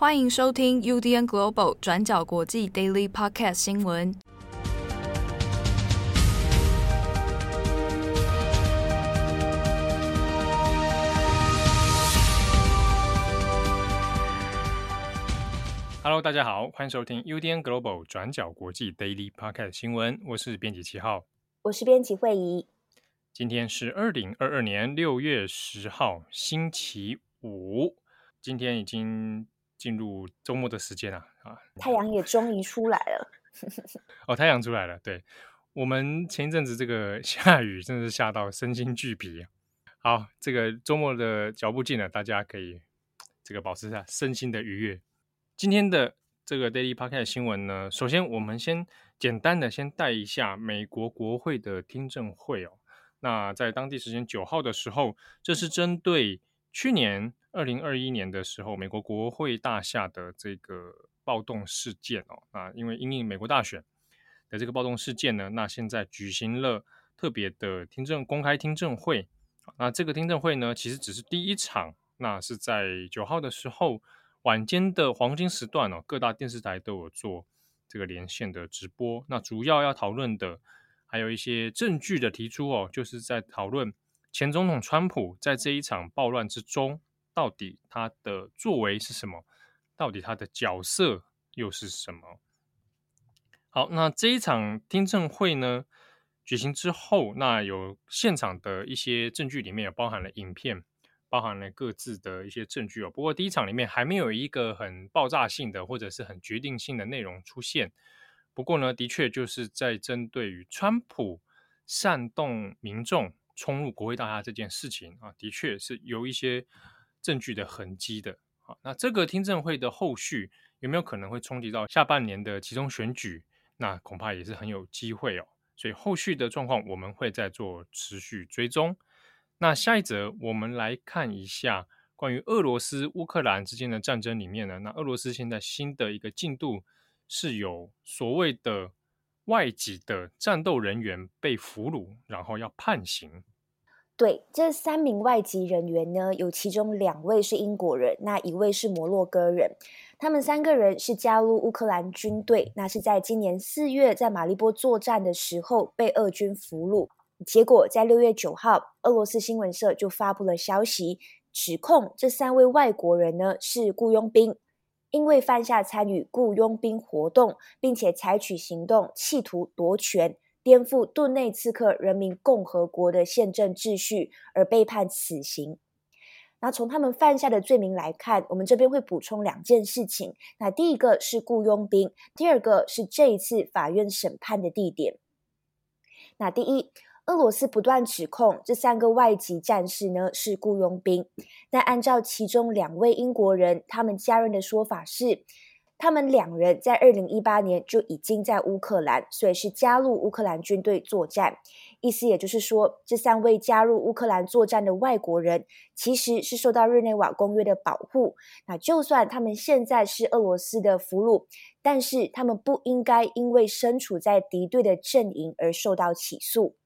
欢迎收听 UDN Global 转角国际 Daily Podcast 新闻。Hello，大家好，欢迎收听 UDN Global 转角国际 Daily Podcast 新闻。我是编辑七号，我是编辑惠仪。今天是二零二二年六月十号，星期五。今天已经。进入周末的时间了啊！太阳也终于出来了。哦，太阳出来了。对，我们前一阵子这个 下雨，真的是下到身心俱疲。好，这个周末的脚步近了，大家可以这个保持下身心的愉悦。今天的这个 Daily Podcast 新闻呢，首先我们先简单的先带一下美国国会的听证会哦。那在当地时间九号的时候，这是针对去年。二零二一年的时候，美国国会大厦的这个暴动事件哦，啊，因为因应美国大选的这个暴动事件呢，那现在举行了特别的听证公开听证会。那这个听证会呢，其实只是第一场，那是在九号的时候晚间的黄金时段哦，各大电视台都有做这个连线的直播。那主要要讨论的还有一些证据的提出哦，就是在讨论前总统川普在这一场暴乱之中。到底他的作为是什么？到底他的角色又是什么？好，那这一场听证会呢，举行之后，那有现场的一些证据里面有包含了影片，包含了各自的一些证据哦。不过第一场里面还没有一个很爆炸性的或者是很决定性的内容出现。不过呢，的确就是在针对于川普煽动民众冲入国会大厦这件事情啊，的确是有一些。证据的痕迹的，好，那这个听证会的后续有没有可能会冲击到下半年的集中选举？那恐怕也是很有机会哦。所以后续的状况我们会再做持续追踪。那下一则我们来看一下关于俄罗斯乌克兰之间的战争里面呢，那俄罗斯现在新的一个进度是有所谓的外籍的战斗人员被俘虏，然后要判刑。对，这三名外籍人员呢，有其中两位是英国人，那一位是摩洛哥人。他们三个人是加入乌克兰军队，那是在今年四月在马利波作战的时候被俄军俘虏。结果在六月九号，俄罗斯新闻社就发布了消息，指控这三位外国人呢是雇佣兵，因为犯下参与雇佣兵活动，并且采取行动，企图夺权。颠覆顿内茨克人民共和国的宪政秩序而被判死刑。那从他们犯下的罪名来看，我们这边会补充两件事情。那第一个是雇佣兵，第二个是这一次法院审判的地点。那第一，俄罗斯不断指控这三个外籍战士呢是雇佣兵，但按照其中两位英国人他们家人的说法是。他们两人在二零一八年就已经在乌克兰，所以是加入乌克兰军队作战。意思也就是说，这三位加入乌克兰作战的外国人，其实是受到日内瓦公约的保护。那就算他们现在是俄罗斯的俘虏，但是他们不应该因为身处在敌对的阵营而受到起诉。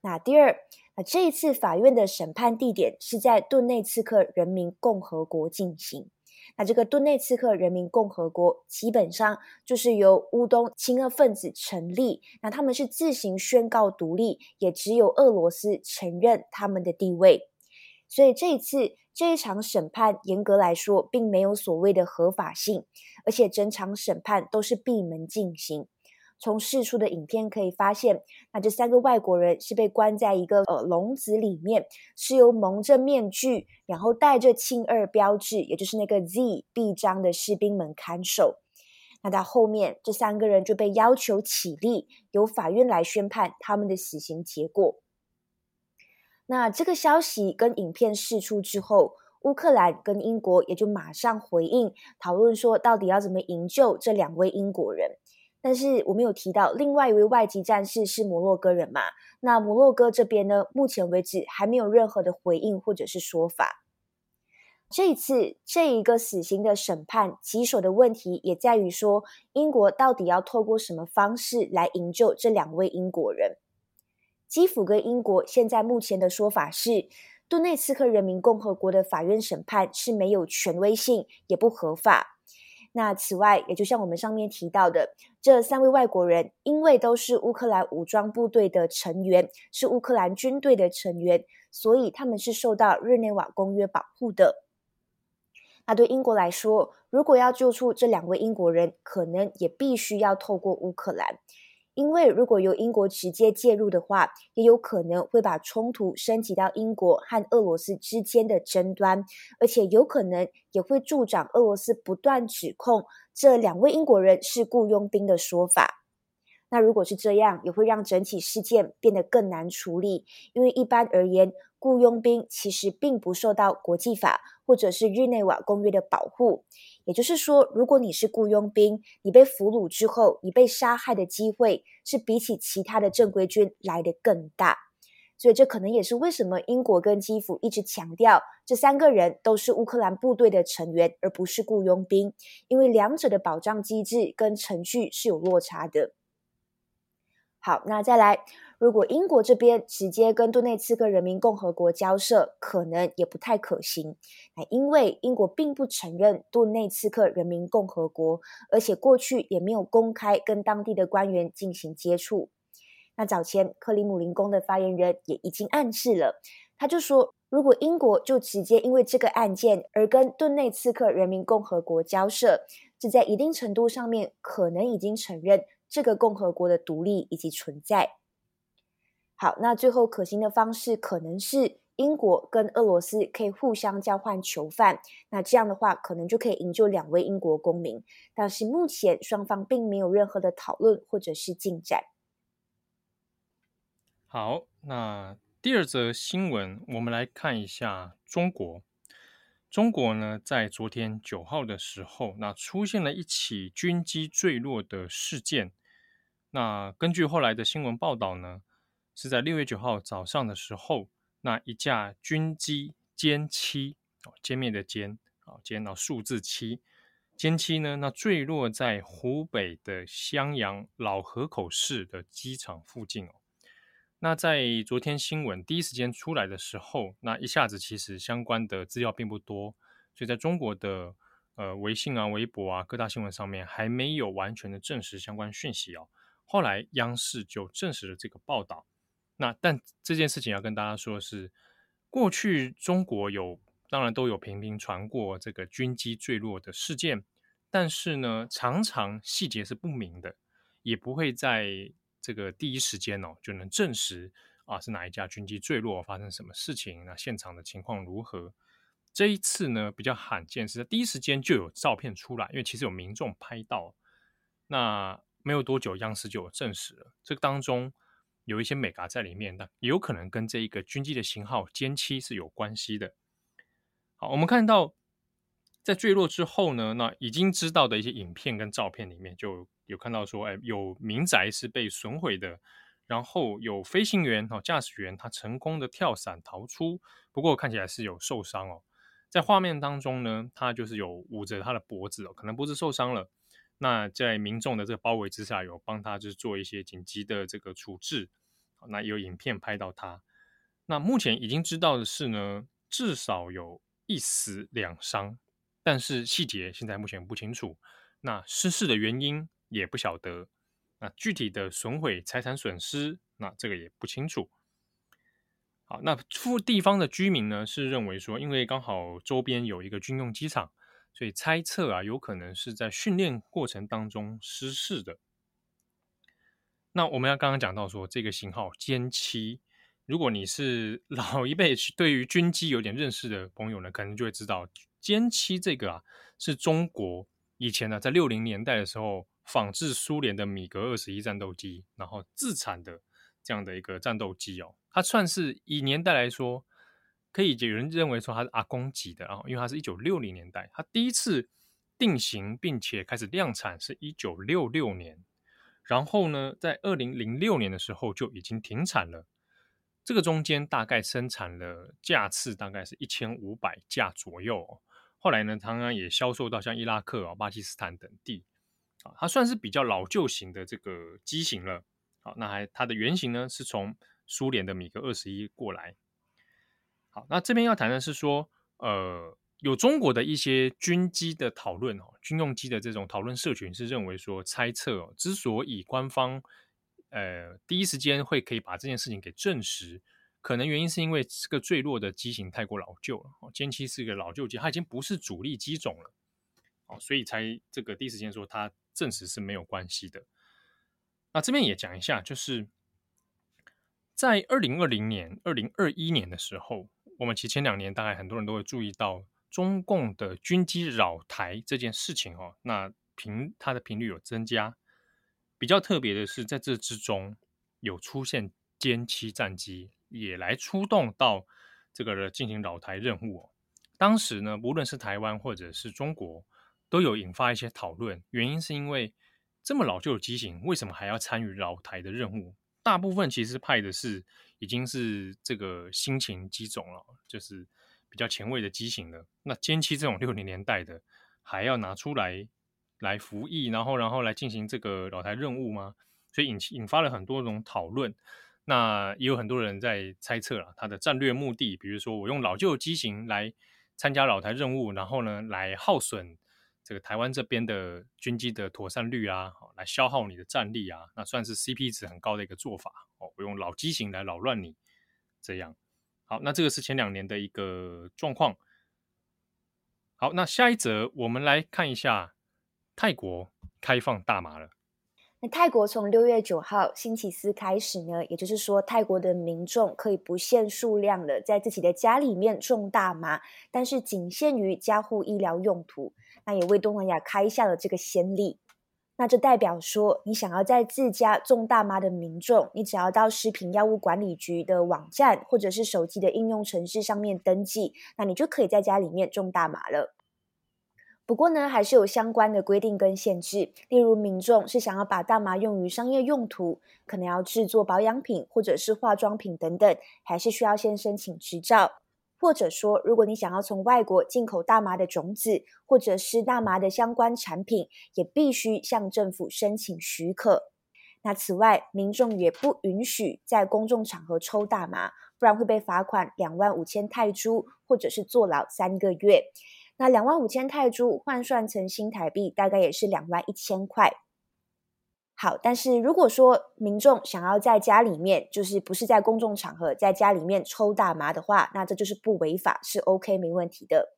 那第二，那这一次法院的审判地点是在顿内茨克人民共和国进行。那这个顿内茨克人民共和国基本上就是由乌东亲俄分子成立，那他们是自行宣告独立，也只有俄罗斯承认他们的地位。所以这一次这一场审判，严格来说并没有所谓的合法性，而且整场审判都是闭门进行。从释出的影片可以发现，那这三个外国人是被关在一个呃笼子里面，是由蒙着面具，然后带着亲二标志，也就是那个 Z 臂章的士兵们看守。那到后面，这三个人就被要求起立，由法院来宣判他们的死刑结果。那这个消息跟影片释出之后，乌克兰跟英国也就马上回应，讨论说到底要怎么营救这两位英国人。但是我们有提到，另外一位外籍战士是摩洛哥人嘛？那摩洛哥这边呢，目前为止还没有任何的回应或者是说法。这一次这一个死刑的审判，棘手的问题也在于说，英国到底要透过什么方式来营救这两位英国人？基辅跟英国现在目前的说法是，顿内茨克人民共和国的法院审判是没有权威性，也不合法。那此外，也就像我们上面提到的，这三位外国人因为都是乌克兰武装部队的成员，是乌克兰军队的成员，所以他们是受到日内瓦公约保护的。那对英国来说，如果要救出这两位英国人，可能也必须要透过乌克兰。因为如果由英国直接介入的话，也有可能会把冲突升级到英国和俄罗斯之间的争端，而且有可能也会助长俄罗斯不断指控这两位英国人是雇佣兵的说法。那如果是这样，也会让整体事件变得更难处理，因为一般而言，雇佣兵其实并不受到国际法或者是日内瓦公约的保护。也就是说，如果你是雇佣兵，你被俘虏之后，你被杀害的机会是比起其他的正规军来得更大。所以，这可能也是为什么英国跟基辅一直强调，这三个人都是乌克兰部队的成员，而不是雇佣兵，因为两者的保障机制跟程序是有落差的。好，那再来。如果英国这边直接跟顿内茨克人民共和国交涉，可能也不太可行。那因为英国并不承认顿内茨克人民共和国，而且过去也没有公开跟当地的官员进行接触。那早前克里姆林宫的发言人也已经暗示了，他就说，如果英国就直接因为这个案件而跟顿内茨克人民共和国交涉，这在一定程度上面可能已经承认这个共和国的独立以及存在。好，那最后可行的方式可能是英国跟俄罗斯可以互相交换囚犯，那这样的话可能就可以营救两位英国公民。但是目前双方并没有任何的讨论或者是进展。好，那第二则新闻，我们来看一下中国。中国呢，在昨天九号的时候，那出现了一起军机坠落的事件。那根据后来的新闻报道呢，是在六月九号早上的时候，那一架军机歼七哦，歼灭的歼啊，歼到数字七，歼七呢，那坠落在湖北的襄阳老河口市的机场附近哦。那在昨天新闻第一时间出来的时候，那一下子其实相关的资料并不多，所以在中国的呃微信啊、微博啊各大新闻上面还没有完全的证实相关讯息哦。后来央视就证实了这个报道。那但这件事情要跟大家说的是，过去中国有当然都有频频传过这个军机坠落的事件，但是呢，常常细节是不明的，也不会在这个第一时间哦就能证实啊是哪一架军机坠落，发生什么事情，那现场的情况如何。这一次呢比较罕见，是在第一时间就有照片出来，因为其实有民众拍到，那没有多久央视就有证实了，这个当中。有一些美嘎在里面的，也有可能跟这一个军机的型号歼七是有关系的。好，我们看到在坠落之后呢，那已经知道的一些影片跟照片里面，就有看到说，哎，有民宅是被损毁的，然后有飞行员哦，驾驶员他成功的跳伞逃出，不过看起来是有受伤哦。在画面当中呢，他就是有捂着他的脖子哦，可能脖子受伤了。那在民众的这个包围之下，有帮他就是做一些紧急的这个处置。那有影片拍到他。那目前已经知道的是呢，至少有一死两伤，但是细节现在目前不清楚。那失事的原因也不晓得。那具体的损毁财产损失，那这个也不清楚。好，那附地方的居民呢是认为说，因为刚好周边有一个军用机场。所以猜测啊，有可能是在训练过程当中失事的。那我们要刚刚讲到说，这个型号歼七，如果你是 老一辈对于军机有点认识的朋友呢，可能就会知道歼七这个啊，是中国以前呢在六零年代的时候仿制苏联的米格二十一战斗机，然后自产的这样的一个战斗机哦，它算是以年代来说。可以有人认为说它是阿公级的啊，因为它是一九六零年代，它第一次定型并且开始量产是一九六六年，然后呢，在二零零六年的时候就已经停产了。这个中间大概生产了架次大概是一千五百架左右，后来呢，当然也销售到像伊拉克啊、巴基斯坦等地啊，它算是比较老旧型的这个机型了。好，那还它的原型呢是从苏联的米格二十一过来。好，那这边要谈的是说，呃，有中国的一些军机的讨论哦，军用机的这种讨论社群是认为说，猜测哦，之所以官方呃第一时间会可以把这件事情给证实，可能原因是因为这个坠落的机型太过老旧了哦，歼七是一个老旧机，它已经不是主力机种了哦，所以才这个第一时间说它证实是没有关系的。那这边也讲一下，就是在二零二零年、二零二一年的时候。我们其实前两年大概很多人都会注意到中共的军机扰台这件事情哦，那频它的频率有增加。比较特别的是，在这之中有出现歼七战机也来出动到这个进行扰台任务哦。当时呢，无论是台湾或者是中国，都有引发一些讨论。原因是因为这么老旧的机型，为什么还要参与扰台的任务？大部分其实派的是。已经是这个新型机种了，就是比较前卫的机型了。那歼七这种六零年代的，还要拿出来来服役，然后然后来进行这个老台任务吗？所以引引发了很多种讨论。那也有很多人在猜测了它的战略目的，比如说我用老旧机型来参加老台任务，然后呢来耗损。这个台湾这边的军机的妥善率啊，来消耗你的战力啊，那算是 CP 值很高的一个做法哦。我用老机型来扰乱你，这样好。那这个是前两年的一个状况。好，那下一则我们来看一下泰国开放大麻了。那泰国从六月九号星期四开始呢，也就是说，泰国的民众可以不限数量的在自己的家里面种大麻，但是仅限于家护医疗用途。那也为东南亚开下了这个先例。那这代表说，你想要在自家种大麻的民众，你只要到食品药物管理局的网站或者是手机的应用程式上面登记，那你就可以在家里面种大麻了。不过呢，还是有相关的规定跟限制，例如民众是想要把大麻用于商业用途，可能要制作保养品或者是化妆品等等，还是需要先申请执照。或者说，如果你想要从外国进口大麻的种子，或者是大麻的相关产品，也必须向政府申请许可。那此外，民众也不允许在公众场合抽大麻，不然会被罚款两万五千泰铢，或者是坐牢三个月。那两万五千泰铢换算成新台币，大概也是两万一千块。好，但是如果说民众想要在家里面，就是不是在公众场合，在家里面抽大麻的话，那这就是不违法，是 OK 没问题的。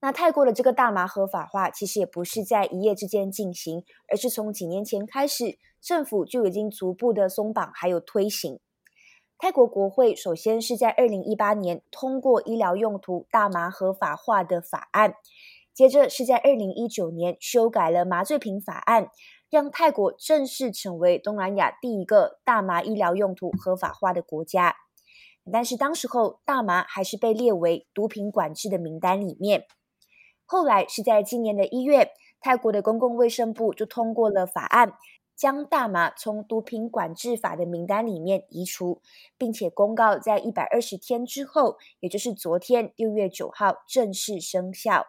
那泰国的这个大麻合法化，其实也不是在一夜之间进行，而是从几年前开始，政府就已经逐步的松绑还有推行。泰国国会首先是在二零一八年通过医疗用途大麻合法化的法案，接着是在二零一九年修改了麻醉品法案，让泰国正式成为东南亚第一个大麻医疗用途合法化的国家。但是当时候大麻还是被列为毒品管制的名单里面。后来是在今年的一月，泰国的公共卫生部就通过了法案。将大麻从毒品管制法的名单里面移除，并且公告在一百二十天之后，也就是昨天六月九号正式生效。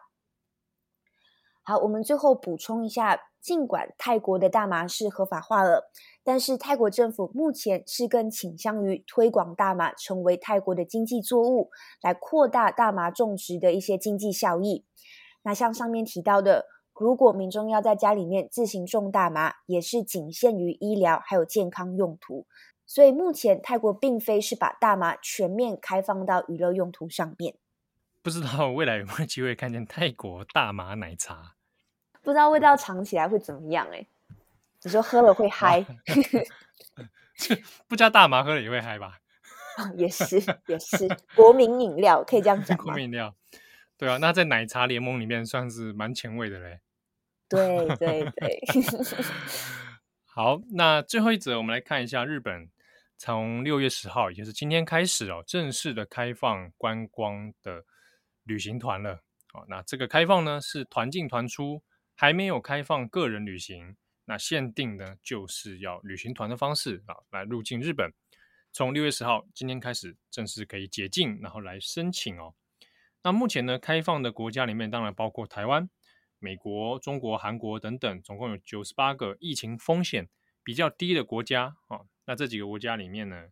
好，我们最后补充一下，尽管泰国的大麻是合法化了，但是泰国政府目前是更倾向于推广大麻成为泰国的经济作物，来扩大大麻种植的一些经济效益。那像上面提到的。如果民众要在家里面自行种大麻，也是仅限于医疗还有健康用途。所以目前泰国并非是把大麻全面开放到娱乐用途上面。不知道未来有没有机会看见泰国大麻奶茶？不知道味道尝起来会怎么样？哎，你说喝了会嗨？不加大麻喝了也会嗨吧？也是也是国民饮料，可以这样讲吗？国民饮料，对啊，那在奶茶联盟里面算是蛮前卫的嘞。对对对，好，那最后一则，我们来看一下日本从六月十号，也就是今天开始哦，正式的开放观光的旅行团了。哦，那这个开放呢是团进团出，还没有开放个人旅行。那限定呢就是要旅行团的方式啊来入境日本。从六月十号今天开始正式可以解禁，然后来申请哦。那目前呢开放的国家里面，当然包括台湾。美国、中国、韩国等等，总共有九十八个疫情风险比较低的国家啊。那这几个国家里面呢，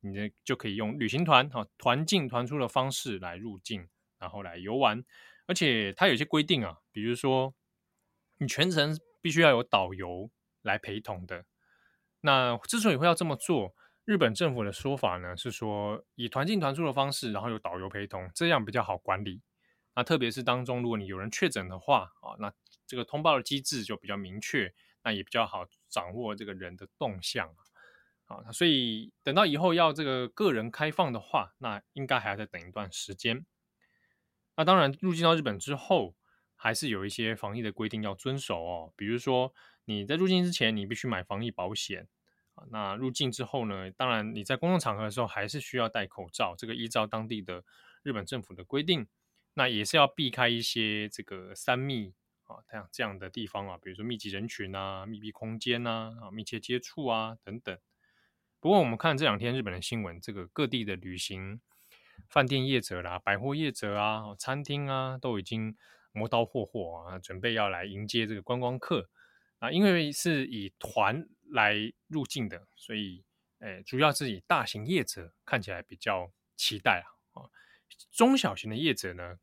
你呢就可以用旅行团哈团进团出的方式来入境，然后来游玩。而且它有些规定啊，比如说你全程必须要有导游来陪同的。那之所以会要这么做，日本政府的说法呢是说，以团进团出的方式，然后有导游陪同，这样比较好管理。那特别是当中如果你有人确诊的话啊，那这个通报的机制就比较明确，那也比较好掌握这个人的动向啊。所以等到以后要这个个人开放的话，那应该还要再等一段时间。那当然，入境到日本之后，还是有一些防疫的规定要遵守哦。比如说，你在入境之前，你必须买防疫保险。那入境之后呢，当然你在公共场合的时候，还是需要戴口罩。这个依照当地的日本政府的规定。那也是要避开一些这个三密啊，这样这样的地方啊，比如说密集人群啊、密闭空间呐、啊、密切接触啊等等。不过我们看这两天日本的新闻，这个各地的旅行饭店业者啦、百货业者啊、餐厅啊，都已经磨刀霍霍啊，准备要来迎接这个观光客啊。因为是以团来入境的，所以诶，主要是以大型业者看起来比较期待啊。啊，中小型的业者呢，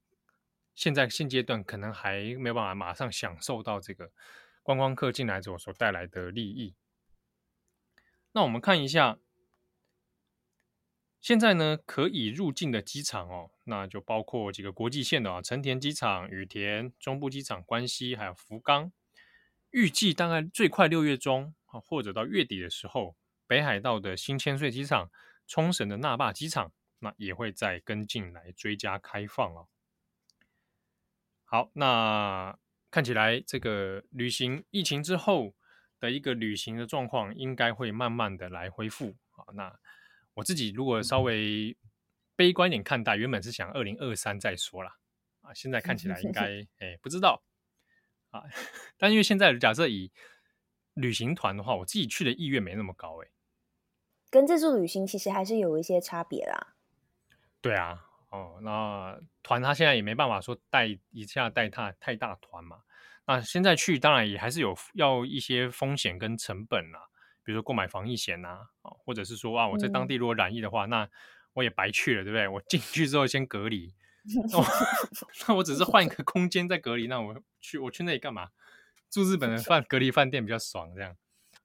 现在现阶段可能还没有办法马上享受到这个观光客进来之后所带来的利益。那我们看一下，现在呢可以入境的机场哦，那就包括几个国际线的啊，成田机场、羽田、中部机场、关西还有福冈。预计大概最快六月中啊，或者到月底的时候，北海道的新千岁机场、冲绳的那霸机场，那也会再跟进来追加开放哦。好，那看起来这个旅行疫情之后的一个旅行的状况，应该会慢慢的来恢复。啊，那我自己如果稍微悲观一点看待，原本是想二零二三再说啦。啊，现在看起来应该 哎不知道啊，但因为现在假设以旅行团的话，我自己去的意愿没那么高哎，跟自助旅行其实还是有一些差别啦。对啊。哦，那团他现在也没办法说带一下带他太大团嘛。那现在去当然也还是有要一些风险跟成本啦，比如说购买防疫险呐，啊，或者是说啊我在当地如果染疫的话，嗯、那我也白去了，对不对？我进去之后先隔离，那我，那我只是换一个空间再隔离，那我去我去那里干嘛？住日本的饭隔离饭店比较爽，这样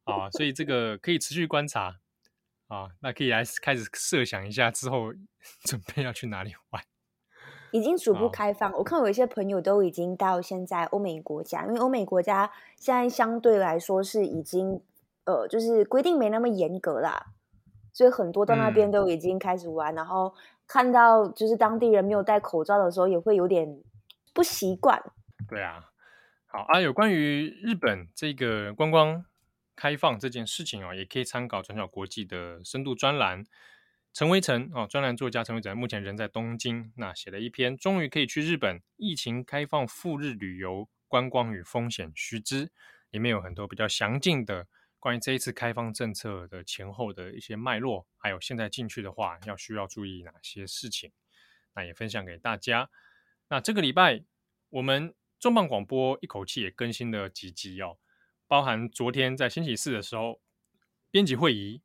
啊，所以这个可以持续观察。啊，那可以来开始设想一下之后 准备要去哪里玩。已经逐步开放，哦、我看有一些朋友都已经到现在欧美国家，因为欧美国家现在相对来说是已经呃，就是规定没那么严格啦，所以很多到那边都已经开始玩，嗯、然后看到就是当地人没有戴口罩的时候，也会有点不习惯。对啊，好啊，有关于日本这个观光。开放这件事情哦，也可以参考转角国际的深度专栏。陈维成哦，专栏作家陈维成目前人在东京，那写了一篇《终于可以去日本，疫情开放赴日旅游观光与风险须知》，里面有很多比较详尽的关于这一次开放政策的前后的一些脉络，还有现在进去的话要需要注意哪些事情，那也分享给大家。那这个礼拜我们重磅广播一口气也更新了几集哦。包含昨天在星期四的时候，编辑会议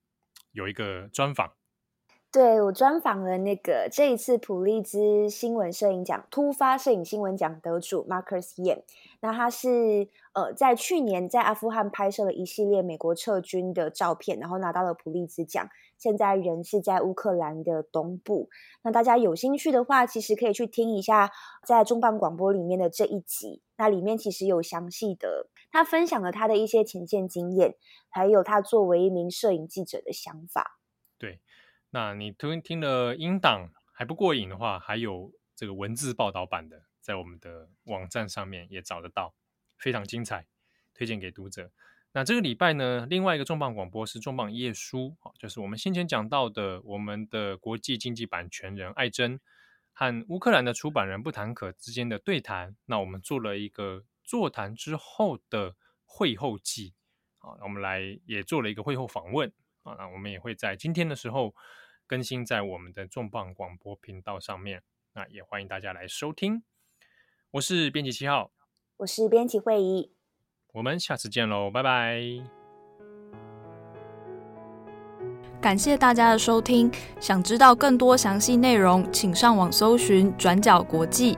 有一个专访，对，我专访了那个这一次普利兹新闻摄影奖突发摄影新闻奖得主 Marcus Yan。那他是呃在去年在阿富汗拍摄了一系列美国撤军的照片，然后拿到了普利兹奖。现在人是在乌克兰的东部。那大家有兴趣的话，其实可以去听一下在重磅广播里面的这一集，那里面其实有详细的。他分享了他的一些前线经验，还有他作为一名摄影记者的想法。对，那你听听了音档还不过瘾的话，还有这个文字报道版的，在我们的网站上面也找得到，非常精彩，推荐给读者。那这个礼拜呢，另外一个重磅广播是重磅一页书，就是我们先前讲到的，我们的国际经济版权人艾珍和乌克兰的出版人布谈可之间的对谈。那我们做了一个。座谈之后的会后记啊，我们来也做了一个会后访问啊，那我们也会在今天的时候更新在我们的重磅广播频道上面，那也欢迎大家来收听。我是编辑七号，我是编辑会议，我们下次见喽，拜拜。感谢大家的收听。想知道更多详细内容，请上网搜寻“转角国际”。